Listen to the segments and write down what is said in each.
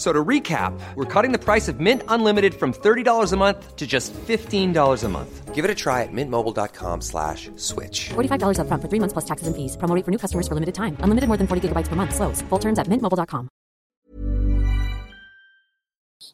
So to recap, we're cutting the price of Mint Unlimited from $30 a month to just $15 a month. Give it a try at mintmobile.com slash switch. $45 up front for three months plus taxes and fees. Promo rate for new customers for limited time. Unlimited more than 40 gigabytes per month. Slows. Full terms at mintmobile.com.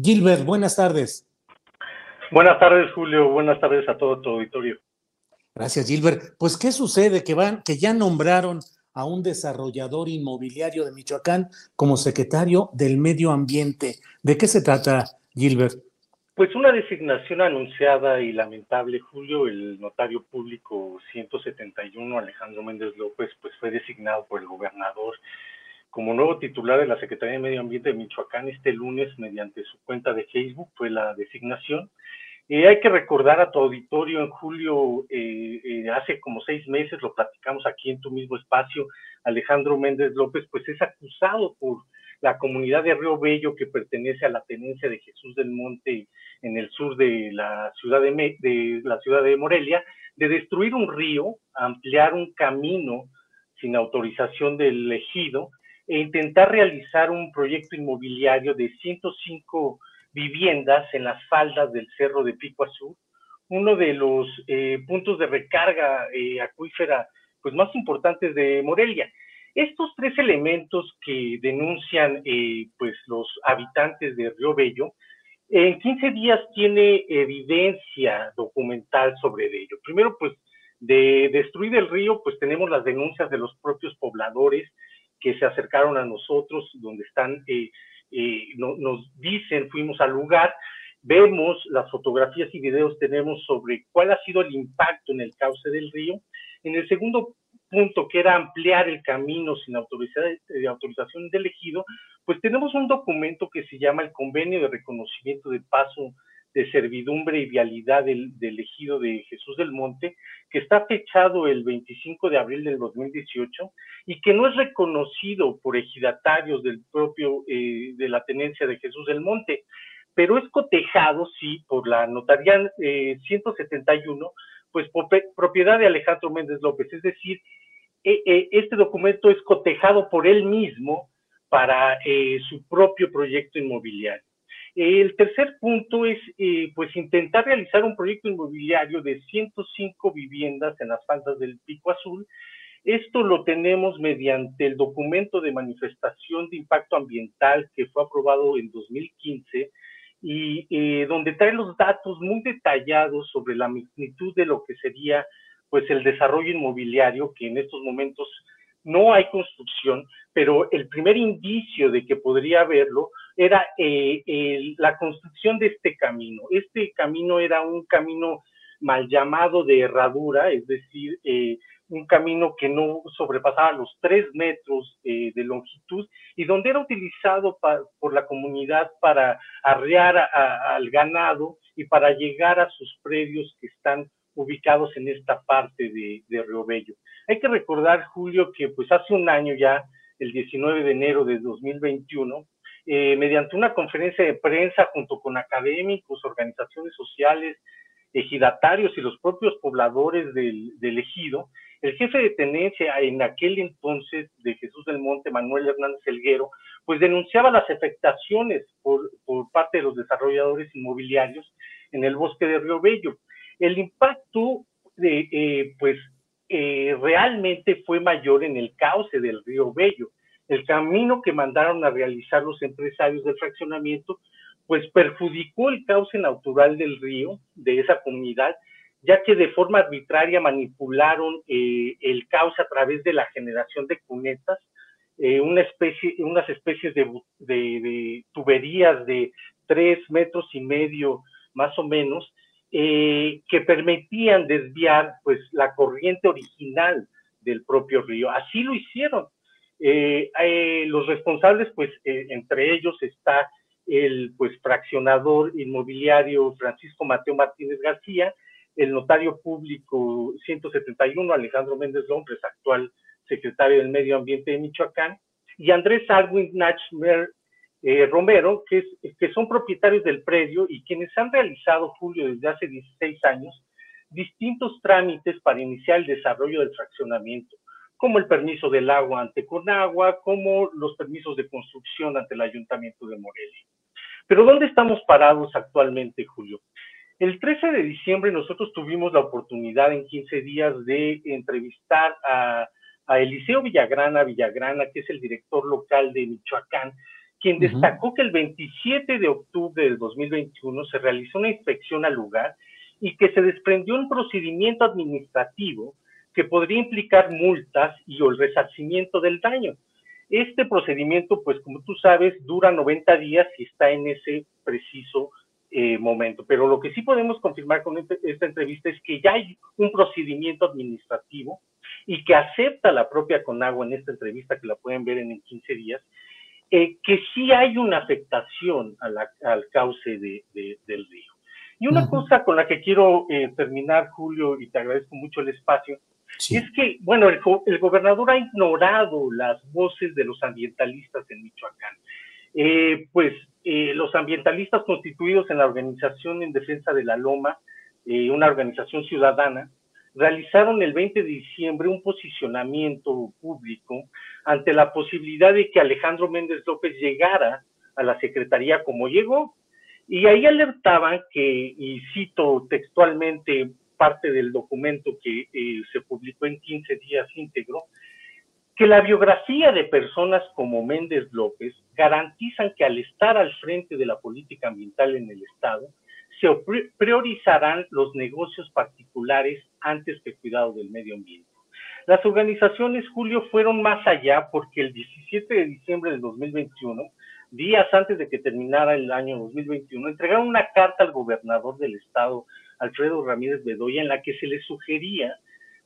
Gilbert, buenas tardes. Buenas tardes, Julio. Buenas tardes a todo tu auditorio. Gracias, Gilbert. Pues, ¿qué sucede? Que van, que ya nombraron a un desarrollador inmobiliario de Michoacán como secretario del Medio Ambiente. ¿De qué se trata, Gilbert? Pues una designación anunciada y lamentable, Julio, el notario público 171, Alejandro Méndez López, pues fue designado por el gobernador como nuevo titular de la Secretaría de Medio Ambiente de Michoacán este lunes mediante su cuenta de Facebook, fue la designación. Eh, hay que recordar a tu auditorio en julio, eh, eh, hace como seis meses, lo platicamos aquí en tu mismo espacio, Alejandro Méndez López, pues es acusado por la comunidad de Río Bello que pertenece a la tenencia de Jesús del Monte en el sur de la ciudad de, de la ciudad de Morelia, de destruir un río, ampliar un camino sin autorización del ejido e intentar realizar un proyecto inmobiliario de 105 viviendas en las faldas del cerro de Pico Azul, uno de los eh, puntos de recarga eh, acuífera pues más importantes de Morelia. Estos tres elementos que denuncian eh, pues los habitantes de Río Bello, en 15 días tiene evidencia documental sobre ello. Primero, pues de destruir el río, pues tenemos las denuncias de los propios pobladores que se acercaron a nosotros, donde están nos dicen, fuimos al lugar, vemos las fotografías y videos tenemos sobre cuál ha sido el impacto en el cauce del río. En el segundo punto, que era ampliar el camino sin eh, autorización del ejido, pues tenemos un documento que se llama el Convenio de Reconocimiento de Paso de servidumbre y vialidad del, ejido de Jesús del Monte, que está fechado el 25 de abril del 2018 y que no es reconocido por ejidatarios del propio, eh, de la tenencia de Jesús del Monte, pero es cotejado, sí, por la notaría 171, eh, pues propiedad de Alejandro Méndez López, es decir, e, este documento es cotejado por él mismo para eh, su propio proyecto inmobiliario. El tercer punto es eh, pues intentar realizar un proyecto inmobiliario de 105 viviendas en las faldas del Pico Azul. Esto lo tenemos mediante el documento de manifestación de impacto ambiental que fue aprobado en 2015 y eh, donde trae los datos muy detallados sobre la magnitud de lo que sería pues el desarrollo inmobiliario que en estos momentos no hay construcción, pero el primer indicio de que podría haberlo era eh, la construcción de este camino. Este camino era un camino mal llamado de herradura, es decir, eh, un camino que no sobrepasaba los tres metros eh, de longitud y donde era utilizado por la comunidad para arrear al ganado y para llegar a sus predios que están ubicados en esta parte de, de Río Bello. Hay que recordar, Julio, que pues hace un año ya, el 19 de enero de 2021, eh, mediante una conferencia de prensa junto con académicos, organizaciones sociales, ejidatarios y los propios pobladores del, ejido, el jefe de tenencia en aquel entonces de Jesús del Monte, Manuel Hernández Elguero, pues denunciaba las afectaciones por, por parte de los desarrolladores inmobiliarios en el bosque de Río Bello el impacto de, eh, pues eh, realmente fue mayor en el cauce del río Bello. El camino que mandaron a realizar los empresarios del fraccionamiento, pues perjudicó el cauce natural del río, de esa comunidad, ya que de forma arbitraria manipularon eh, el cauce a través de la generación de cunetas, eh, una especie, unas especies de, de, tuberías de tres metros y medio más o menos, eh, que permitían desviar pues la corriente original del propio río. Así lo hicieron. Los responsables, pues entre ellos está el pues fraccionador inmobiliario Francisco Mateo Martínez García, el notario público 171 Alejandro Méndez López, actual secretario del Medio Ambiente de Michoacán, y Andrés Alwin Nachmer eh, Romero, que, que son propietarios del predio y quienes han realizado, Julio, desde hace 16 años, distintos trámites para iniciar el desarrollo del fraccionamiento, como el permiso del agua ante Conagua, como los permisos de construcción ante el Ayuntamiento de Morelia. Pero ¿dónde estamos parados actualmente, Julio? El 13 de diciembre nosotros tuvimos la oportunidad en 15 días de entrevistar a, Eliseo Villagrana Villagrana, que es el director local de Michoacán, quien destacó que el 27 de octubre del 2021 se realizó una inspección al lugar y que se desprendió un procedimiento administrativo que podría implicar multas y o el resarcimiento del daño. Este procedimiento, pues como tú sabes, dura 90 días y está en ese preciso eh, momento. Pero lo que sí podemos confirmar con este, esta entrevista es que ya hay un procedimiento administrativo y que acepta la propia Conagua en esta entrevista, que la pueden ver en, 15 días, eh, que sí hay una afectación al cauce del río. Y una cosa con la que quiero eh, terminar, Julio, y te agradezco mucho el espacio, es que, bueno, el, gobernador ha ignorado las voces de los ambientalistas en Michoacán. Eh, pues eh, los ambientalistas constituidos en la Organización en Defensa de la Loma, eh, una organización ciudadana, realizaron el 20 de diciembre un posicionamiento público ante la posibilidad de que Alejandro Méndez López llegara a la Secretaría como llegó. Y ahí alertaban que, y cito textualmente, parte del documento que eh, se publicó en 15 días íntegro, que la biografía de personas como Méndez López garantizan que al estar al frente de la política ambiental en el Estado, se priorizarán los negocios particulares antes que el cuidado del medio ambiente. Las organizaciones, Julio, fueron más allá porque el 17 de diciembre del 2021, días antes de que terminara el año 2021, entregaron una carta al gobernador del estado Alfredo Ramírez Bedoya, en la que se le sugería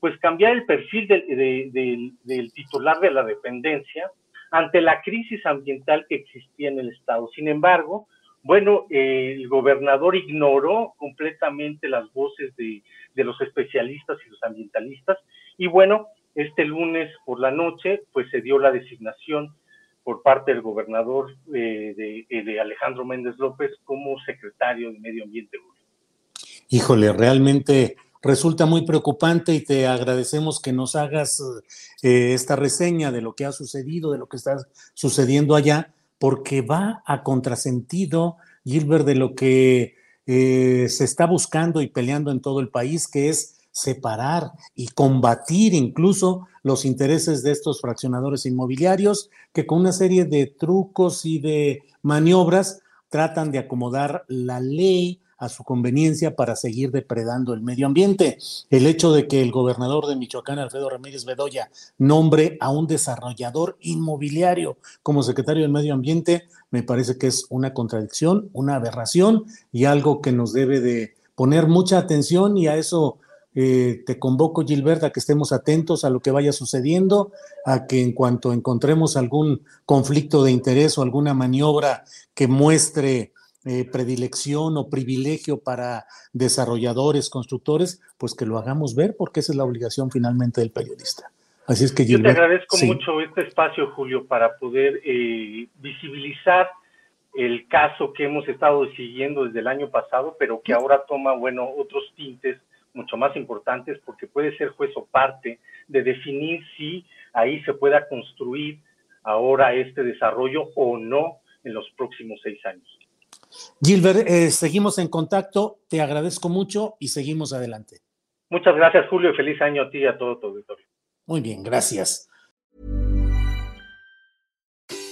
pues cambiar el perfil del, titular de la dependencia ante la crisis ambiental que existía en el Estado. Sin embargo, bueno, el gobernador ignoró completamente las voces de, los especialistas y los ambientalistas y bueno, este lunes por la noche pues se dio la designación por parte del gobernador eh, de, de, Alejandro Méndez López como secretario de Medio Ambiente híjole, realmente resulta muy preocupante y te agradecemos que nos hagas eh, esta reseña de lo que ha sucedido, de lo que está sucediendo allá, porque va a contrasentido, Gilbert, de lo que eh, se está buscando y peleando en todo el país, que es separar y combatir incluso los intereses de estos fraccionadores inmobiliarios que con una serie de trucos y de maniobras tratan de acomodar la ley a su conveniencia para seguir depredando el medio ambiente. El hecho de que el gobernador de Michoacán, Alfredo Ramírez Bedoya, nombre a un desarrollador inmobiliario como secretario del medio ambiente, me parece que es una contradicción, una aberración y algo que nos debe de poner mucha atención y a eso eh, te convoco, Gilberta, a que estemos atentos a lo que vaya sucediendo, a que en cuanto encontremos algún conflicto de interés o alguna maniobra que muestre eh, predilección o privilegio para desarrolladores, constructores, pues que lo hagamos ver porque esa es la obligación finalmente del periodista. Así es que yo te agradezco mucho este espacio, Julio, para poder eh, visibilizar el caso que hemos estado siguiendo desde el año pasado, pero que ahora toma, bueno, otros tintes mucho más importantes porque puede ser juez o parte de definir si ahí se pueda construir ahora este desarrollo o no en los próximos seis años. Gilbert, eh, seguimos en contacto, te agradezco mucho y seguimos adelante. Muchas gracias, Julio, y feliz año a ti y a todo tu auditorio. Muy bien, gracias.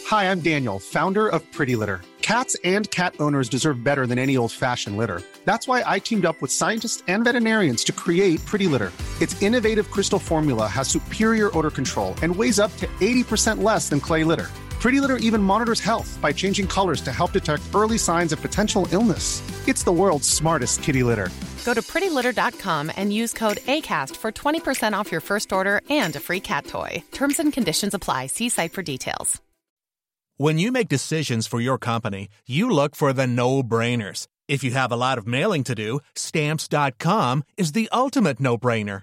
Hi, I'm Daniel, founder of Pretty Litter. Cats and cat owners deserve better than any old-fashioned litter. That's why I teamed up with scientists and veterinarians to create Pretty Litter. Its innovative crystal formula has superior odor control and weighs up to 80% less than clay litter. Pretty Litter even monitors health by changing colors to help detect early signs of potential illness. It's the world's smartest kitty litter. Go to prettylitter.com and use code ACAST for 20% off your first order and a free cat toy. Terms and conditions apply. See site for details. When you make decisions for your company, you look for the no brainers. If you have a lot of mailing to do, stamps.com is the ultimate no brainer.